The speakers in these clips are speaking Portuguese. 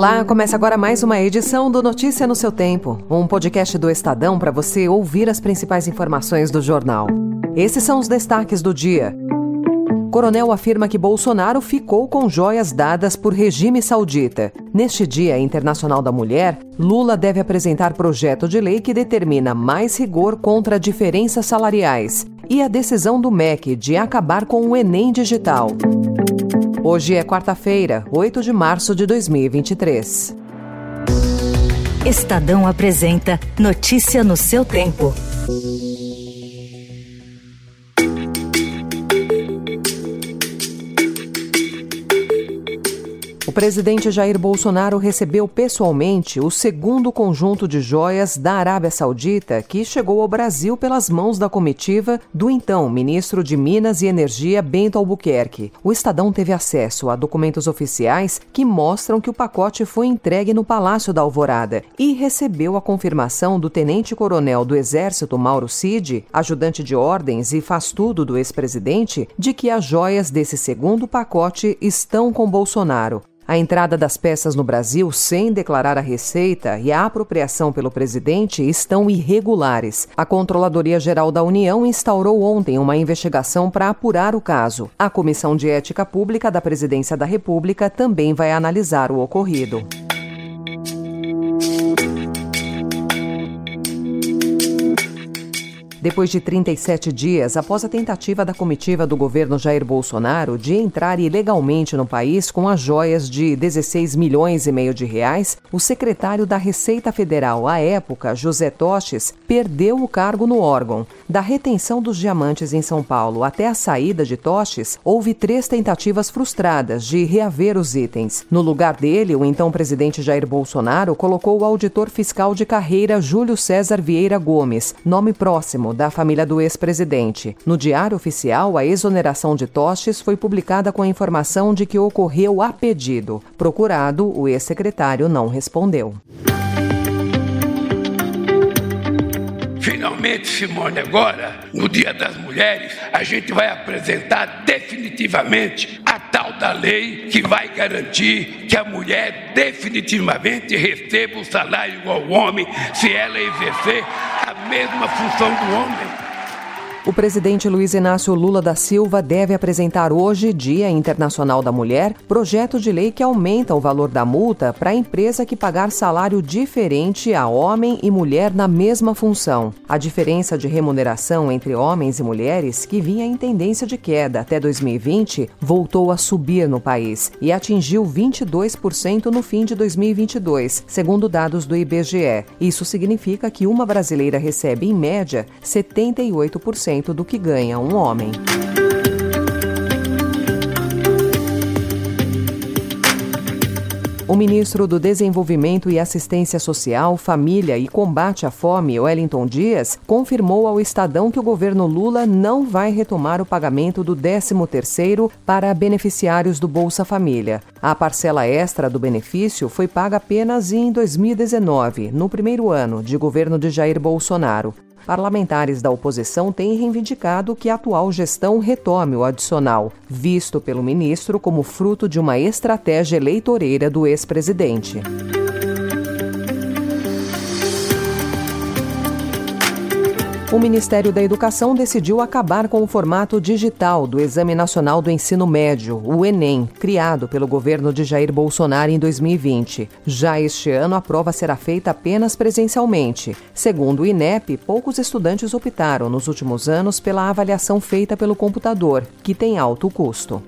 Olá, começa agora mais uma edição do Notícia no seu Tempo, um podcast do Estadão para você ouvir as principais informações do jornal. Esses são os destaques do dia. Coronel afirma que Bolsonaro ficou com joias dadas por regime saudita. Neste Dia Internacional da Mulher, Lula deve apresentar projeto de lei que determina mais rigor contra diferenças salariais e a decisão do MEC de acabar com o Enem digital. Hoje é quarta-feira, 8 de março de 2023. Estadão apresenta Notícia no seu tempo. O presidente Jair Bolsonaro recebeu pessoalmente o segundo conjunto de joias da Arábia Saudita que chegou ao Brasil pelas mãos da comitiva do então ministro de Minas e Energia Bento Albuquerque. O Estadão teve acesso a documentos oficiais que mostram que o pacote foi entregue no Palácio da Alvorada e recebeu a confirmação do tenente-coronel do Exército Mauro Cid, ajudante de ordens e faz-tudo do ex-presidente, de que as joias desse segundo pacote estão com Bolsonaro. A entrada das peças no Brasil sem declarar a receita e a apropriação pelo presidente estão irregulares. A Controladoria Geral da União instaurou ontem uma investigação para apurar o caso. A Comissão de Ética Pública da Presidência da República também vai analisar o ocorrido. Depois de 37 dias após a tentativa da comitiva do governo Jair Bolsonaro de entrar ilegalmente no país com as joias de 16 milhões e meio de reais, o secretário da Receita Federal à época, José Toches, perdeu o cargo no órgão. Da retenção dos diamantes em São Paulo até a saída de Toches, houve três tentativas frustradas de reaver os itens. No lugar dele, o então presidente Jair Bolsonaro colocou o auditor fiscal de carreira Júlio César Vieira Gomes, nome próximo da família do ex-presidente. No Diário Oficial, a exoneração de Tostes foi publicada com a informação de que ocorreu a pedido. Procurado, o ex-secretário não respondeu. Finalmente, Simone, agora, no Dia das Mulheres, a gente vai apresentar definitivamente a tal da lei que vai garantir que a mulher definitivamente receba o salário igual ao homem se ela exercer a mesma função do homem. O presidente Luiz Inácio Lula da Silva deve apresentar hoje, Dia Internacional da Mulher, projeto de lei que aumenta o valor da multa para a empresa que pagar salário diferente a homem e mulher na mesma função. A diferença de remuneração entre homens e mulheres, que vinha em tendência de queda até 2020, voltou a subir no país e atingiu 22% no fim de 2022, segundo dados do IBGE. Isso significa que uma brasileira recebe, em média, 78% do que ganha um homem. O ministro do Desenvolvimento e Assistência Social, Família e Combate à Fome, Wellington Dias, confirmou ao Estadão que o governo Lula não vai retomar o pagamento do 13º para beneficiários do Bolsa Família. A parcela extra do benefício foi paga apenas em 2019, no primeiro ano de governo de Jair Bolsonaro. Parlamentares da oposição têm reivindicado que a atual gestão retome o adicional, visto pelo ministro como fruto de uma estratégia eleitoreira do ex-presidente. O Ministério da Educação decidiu acabar com o formato digital do Exame Nacional do Ensino Médio, o Enem, criado pelo governo de Jair Bolsonaro em 2020. Já este ano, a prova será feita apenas presencialmente. Segundo o INEP, poucos estudantes optaram nos últimos anos pela avaliação feita pelo computador, que tem alto custo.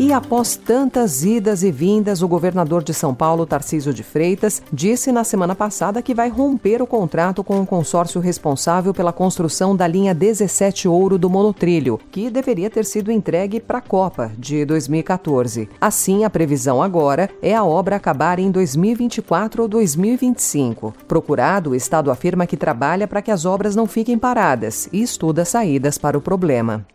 E após tantas idas e vindas, o governador de São Paulo, Tarcísio de Freitas, disse na semana passada que vai romper o contrato com o consórcio responsável pela construção da linha 17 Ouro do Monotrilho, que deveria ter sido entregue para a Copa de 2014. Assim, a previsão agora é a obra acabar em 2024 ou 2025. Procurado, o Estado afirma que trabalha para que as obras não fiquem paradas e estuda saídas para o problema.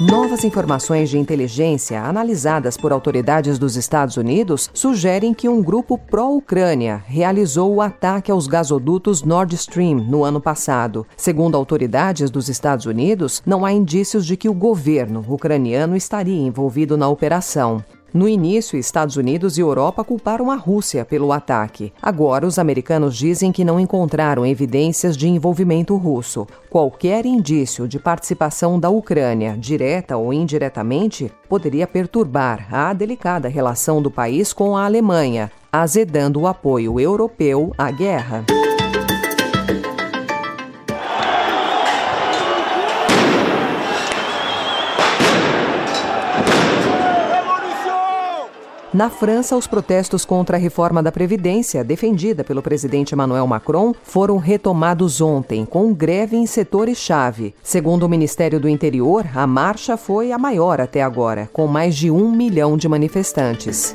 Novas informações de inteligência analisadas por autoridades dos Estados Unidos sugerem que um grupo pró-Ucrânia realizou o ataque aos gasodutos Nord Stream no ano passado. Segundo autoridades dos Estados Unidos, não há indícios de que o governo ucraniano estaria envolvido na operação. No início, Estados Unidos e Europa culparam a Rússia pelo ataque. Agora, os americanos dizem que não encontraram evidências de envolvimento russo. Qualquer indício de participação da Ucrânia, direta ou indiretamente, poderia perturbar a delicada relação do país com a Alemanha, azedando o apoio europeu à guerra. Na França, os protestos contra a reforma da Previdência, defendida pelo presidente Emmanuel Macron, foram retomados ontem, com greve em setores-chave. Segundo o Ministério do Interior, a marcha foi a maior até agora, com mais de um milhão de manifestantes.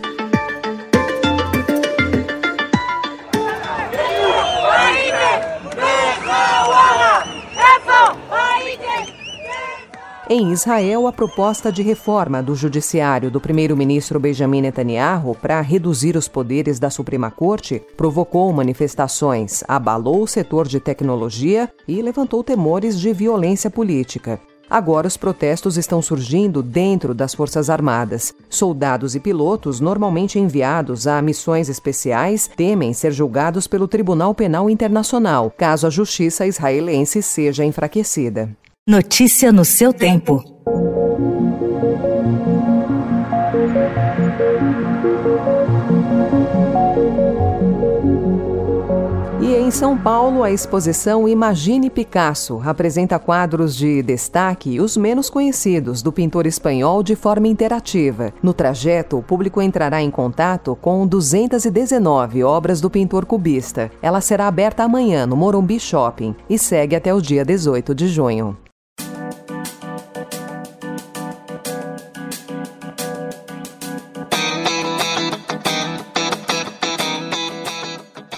Em Israel, a proposta de reforma do judiciário do primeiro-ministro Benjamin Netanyahu para reduzir os poderes da Suprema Corte provocou manifestações, abalou o setor de tecnologia e levantou temores de violência política. Agora, os protestos estão surgindo dentro das Forças Armadas. Soldados e pilotos, normalmente enviados a missões especiais, temem ser julgados pelo Tribunal Penal Internacional, caso a justiça israelense seja enfraquecida. Notícia no seu tempo. E em São Paulo, a exposição Imagine Picasso apresenta quadros de destaque e os menos conhecidos do pintor espanhol de forma interativa. No trajeto, o público entrará em contato com 219 obras do pintor cubista. Ela será aberta amanhã no Morumbi Shopping e segue até o dia 18 de junho.